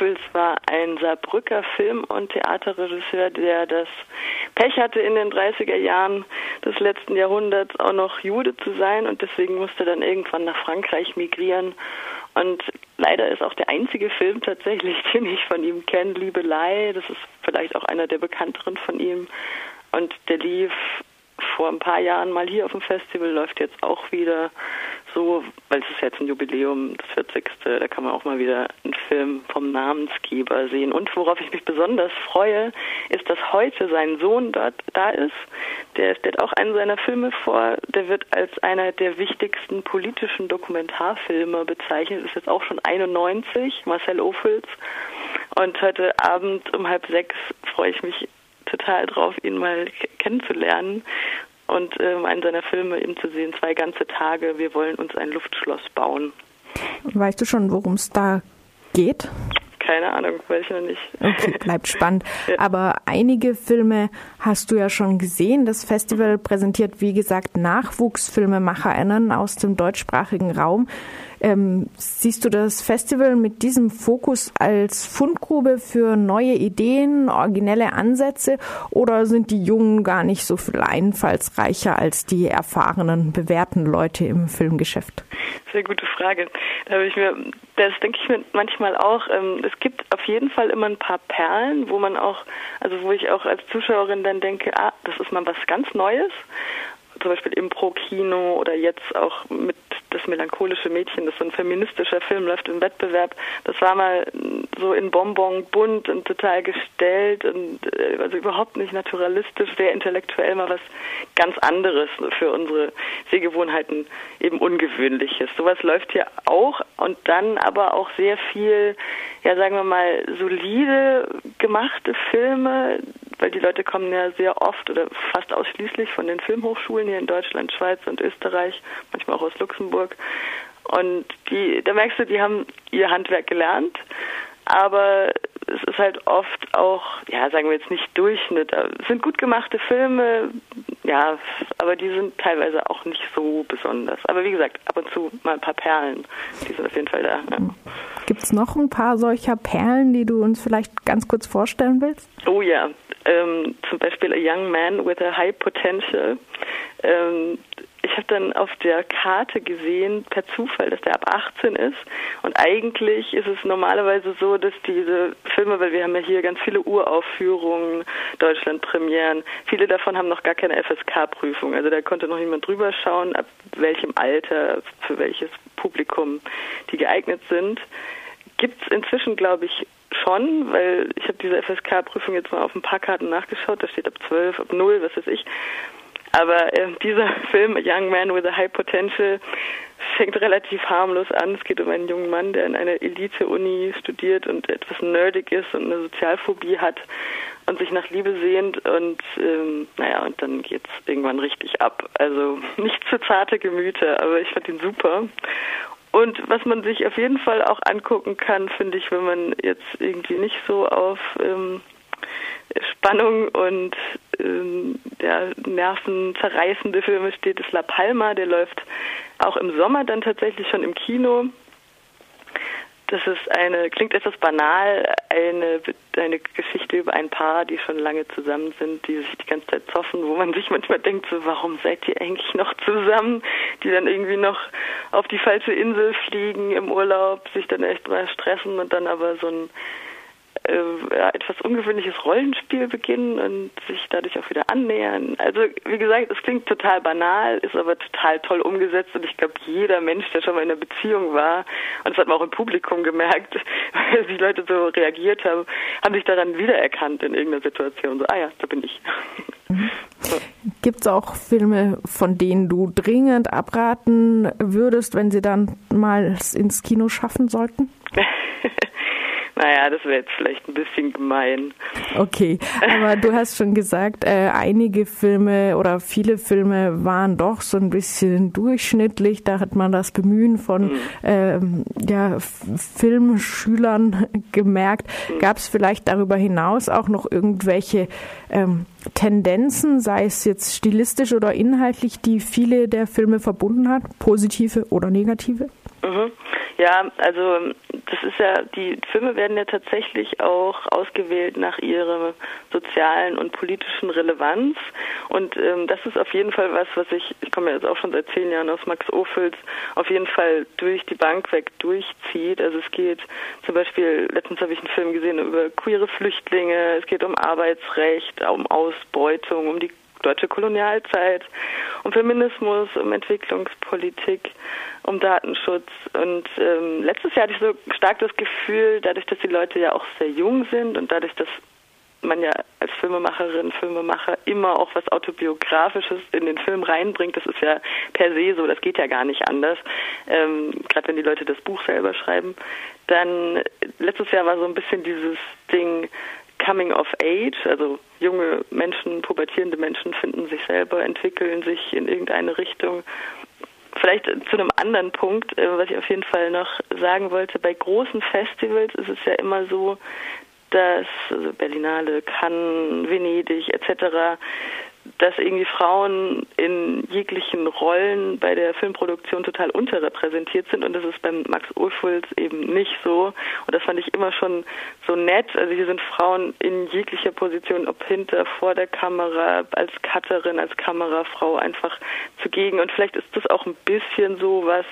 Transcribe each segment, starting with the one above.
Ophüls war ein Saarbrücker Film- und Theaterregisseur, der das Pech hatte, in den 30er Jahren des letzten Jahrhunderts auch noch Jude zu sein und deswegen musste dann irgendwann nach Frankreich migrieren. Und leider ist auch der einzige Film tatsächlich, den ich von ihm kenne, Liebelei. Das ist vielleicht auch einer der bekannteren von ihm. Und der lief vor ein paar Jahren mal hier auf dem Festival, läuft jetzt auch wieder so, weil es ist jetzt ein Jubiläum, das 40. Da kann man auch mal wieder Film vom Namensgeber sehen. Und worauf ich mich besonders freue, ist, dass heute sein Sohn dort da ist. Der stellt auch einen seiner Filme vor. Der wird als einer der wichtigsten politischen Dokumentarfilme bezeichnet. Ist jetzt auch schon 91, Marcel Ophüls. Und heute Abend um halb sechs freue ich mich total drauf, ihn mal kennenzulernen und ähm, einen seiner Filme eben zu sehen, zwei ganze Tage, wir wollen uns ein Luftschloss bauen. Weißt du schon, worum es da geht? Keine Ahnung, weiß ich noch nicht. Okay, bleibt spannend. Aber einige Filme hast du ja schon gesehen. Das Festival präsentiert, wie gesagt, NachwuchsfilmemacherInnen aus dem deutschsprachigen Raum. Ähm, siehst du das Festival mit diesem Fokus als Fundgrube für neue Ideen, originelle Ansätze oder sind die Jungen gar nicht so viel einfallsreicher als die erfahrenen, bewährten Leute im Filmgeschäft? Sehr gute Frage. Da habe ich mir, das denke ich mir manchmal auch. Ähm, es gibt auf jeden Fall immer ein paar Perlen, wo man auch, also wo ich auch als Zuschauerin dann denke, ah, das ist mal was ganz Neues zum Beispiel Impro-Kino oder jetzt auch mit das melancholische Mädchen, das so ein feministischer Film läuft im Wettbewerb. Das war mal so in Bonbon bunt und total gestellt und äh, also überhaupt nicht naturalistisch, sehr intellektuell mal was ganz anderes für unsere Sehgewohnheiten eben ungewöhnliches. Sowas läuft hier auch und dann aber auch sehr viel, ja sagen wir mal, solide gemachte Filme, weil die Leute kommen ja sehr oft oder fast ausschließlich von den Filmhochschulen hier in Deutschland, Schweiz und Österreich, manchmal auch aus Luxemburg. Und die, da merkst du, die haben ihr Handwerk gelernt, aber es ist halt oft auch, ja, sagen wir jetzt nicht Durchschnitt. Es sind gut gemachte Filme, ja, aber die sind teilweise auch nicht so besonders. Aber wie gesagt, ab und zu mal ein paar Perlen, die sind auf jeden Fall da. Ja. Gibt es noch ein paar solcher Perlen, die du uns vielleicht ganz kurz vorstellen willst? Oh ja, ähm, zum Beispiel A Young Man with a High Potential. Ähm, ich habe dann auf der Karte gesehen, per Zufall, dass der ab 18 ist. Und eigentlich ist es normalerweise so, dass diese Filme, weil wir haben ja hier ganz viele Uraufführungen, Deutschlandpremieren, viele davon haben noch gar keine FSK-Prüfung. Also da konnte noch niemand drüber schauen, ab welchem Alter, für welches Publikum die geeignet sind. Gibt es inzwischen, glaube ich, schon, weil ich habe diese FSK-Prüfung jetzt mal auf ein paar Karten nachgeschaut, da steht ab 12, ab 0, was weiß ich. Aber äh, dieser Film, Young Man with a High Potential, fängt relativ harmlos an. Es geht um einen jungen Mann, der in einer Elite-Uni studiert und etwas nerdig ist und eine Sozialphobie hat und sich nach Liebe sehnt und ähm, naja, und dann geht's irgendwann richtig ab. Also nicht für zarte Gemüter, aber ich fand ihn super. Und was man sich auf jeden Fall auch angucken kann, finde ich, wenn man jetzt irgendwie nicht so auf ähm, Spannung und ähm, ja, nervenzerreißende Filme steht, ist La Palma. Der läuft auch im Sommer dann tatsächlich schon im Kino. Das ist eine, klingt etwas banal, eine, eine Geschichte über ein Paar, die schon lange zusammen sind, die sich die ganze Zeit zoffen, wo man sich manchmal denkt, so, warum seid ihr eigentlich noch zusammen? Die dann irgendwie noch auf die falsche Insel fliegen im Urlaub, sich dann echt mal stressen und dann aber so ein äh, etwas ungewöhnliches Rollenspiel beginnen und sich dadurch auch wieder annähern. Also wie gesagt, es klingt total banal, ist aber total toll umgesetzt und ich glaube, jeder Mensch, der schon mal in einer Beziehung war, und das hat man auch im Publikum gemerkt, weil die Leute so reagiert haben, haben sich daran wiedererkannt in irgendeiner Situation. So, ah ja, da bin ich. Gibt es auch Filme, von denen du dringend abraten würdest, wenn sie dann mal ins Kino schaffen sollten? Naja, das wäre jetzt vielleicht ein bisschen gemein. Okay, aber du hast schon gesagt, äh, einige Filme oder viele Filme waren doch so ein bisschen durchschnittlich. Da hat man das Bemühen von mhm. ähm, ja, Filmschülern gemerkt. Mhm. Gab es vielleicht darüber hinaus auch noch irgendwelche ähm, Tendenzen, sei es jetzt stilistisch oder inhaltlich, die viele der Filme verbunden hat, positive oder negative? Mhm. Ja, also das ist ja, die Filme werden ja tatsächlich auch ausgewählt nach ihrer sozialen und politischen Relevanz. Und ähm, das ist auf jeden Fall was, was ich, ich komme ja jetzt auch schon seit zehn Jahren aus Max Ophüls, auf jeden Fall durch die Bank weg durchzieht. Also es geht zum Beispiel, letztens habe ich einen Film gesehen über queere Flüchtlinge, es geht um Arbeitsrecht, um Ausbeutung, um die deutsche Kolonialzeit, um Feminismus, um Entwicklungspolitik, um Datenschutz. Und ähm, letztes Jahr hatte ich so stark das Gefühl, dadurch, dass die Leute ja auch sehr jung sind und dadurch, dass man ja als Filmemacherin, Filmemacher immer auch was Autobiografisches in den Film reinbringt. Das ist ja per se so, das geht ja gar nicht anders. Ähm, Gerade wenn die Leute das Buch selber schreiben. Dann letztes Jahr war so ein bisschen dieses Ding, Coming of Age, also junge Menschen, pubertierende Menschen finden sich selber, entwickeln sich in irgendeine Richtung. Vielleicht zu einem anderen Punkt, äh, was ich auf jeden Fall noch sagen wollte, bei großen Festivals ist es ja immer so, dass also Berlinale, Cannes, Venedig etc dass irgendwie Frauen in jeglichen Rollen bei der Filmproduktion total unterrepräsentiert sind und das ist beim Max Ophüls eben nicht so und das fand ich immer schon so nett. Also hier sind Frauen in jeglicher Position, ob hinter, vor der Kamera, als Cutterin, als Kamerafrau einfach zugegen und vielleicht ist das auch ein bisschen so was,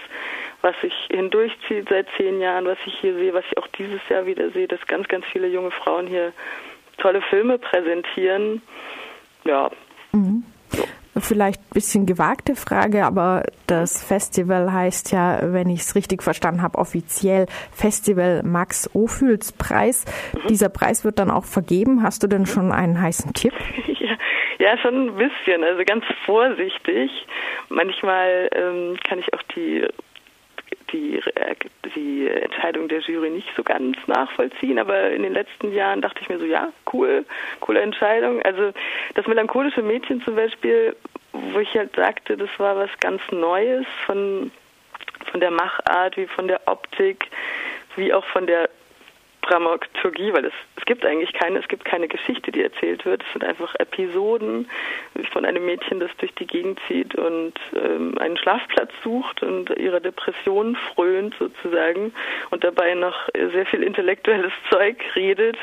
was sich hindurchzieht seit zehn Jahren, was ich hier sehe, was ich auch dieses Jahr wieder sehe, dass ganz, ganz viele junge Frauen hier tolle Filme präsentieren. Ja, Mhm. Vielleicht ein bisschen gewagte Frage, aber das Festival heißt ja, wenn ich es richtig verstanden habe, offiziell Festival Max Ophüls Preis. Mhm. Dieser Preis wird dann auch vergeben. Hast du denn schon einen heißen Tipp? Ja, ja schon ein bisschen, also ganz vorsichtig. Manchmal ähm, kann ich auch die die, die Entscheidung der Jury nicht so ganz nachvollziehen, aber in den letzten Jahren dachte ich mir so, ja, cool, coole Entscheidung. Also das melancholische Mädchen zum Beispiel, wo ich halt sagte, das war was ganz Neues von, von der Machart, wie von der Optik, wie auch von der Dramaturgie, weil es, es gibt eigentlich keine, es gibt keine Geschichte, die erzählt wird. Es sind einfach Episoden von einem Mädchen, das durch die Gegend zieht und ähm, einen Schlafplatz sucht und ihrer Depression frönt sozusagen und dabei noch sehr viel intellektuelles Zeug redet.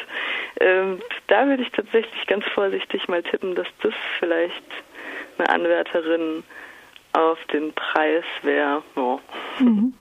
Ähm, da würde ich tatsächlich ganz vorsichtig mal tippen, dass das vielleicht eine Anwärterin auf den Preis wäre. Oh. Mhm.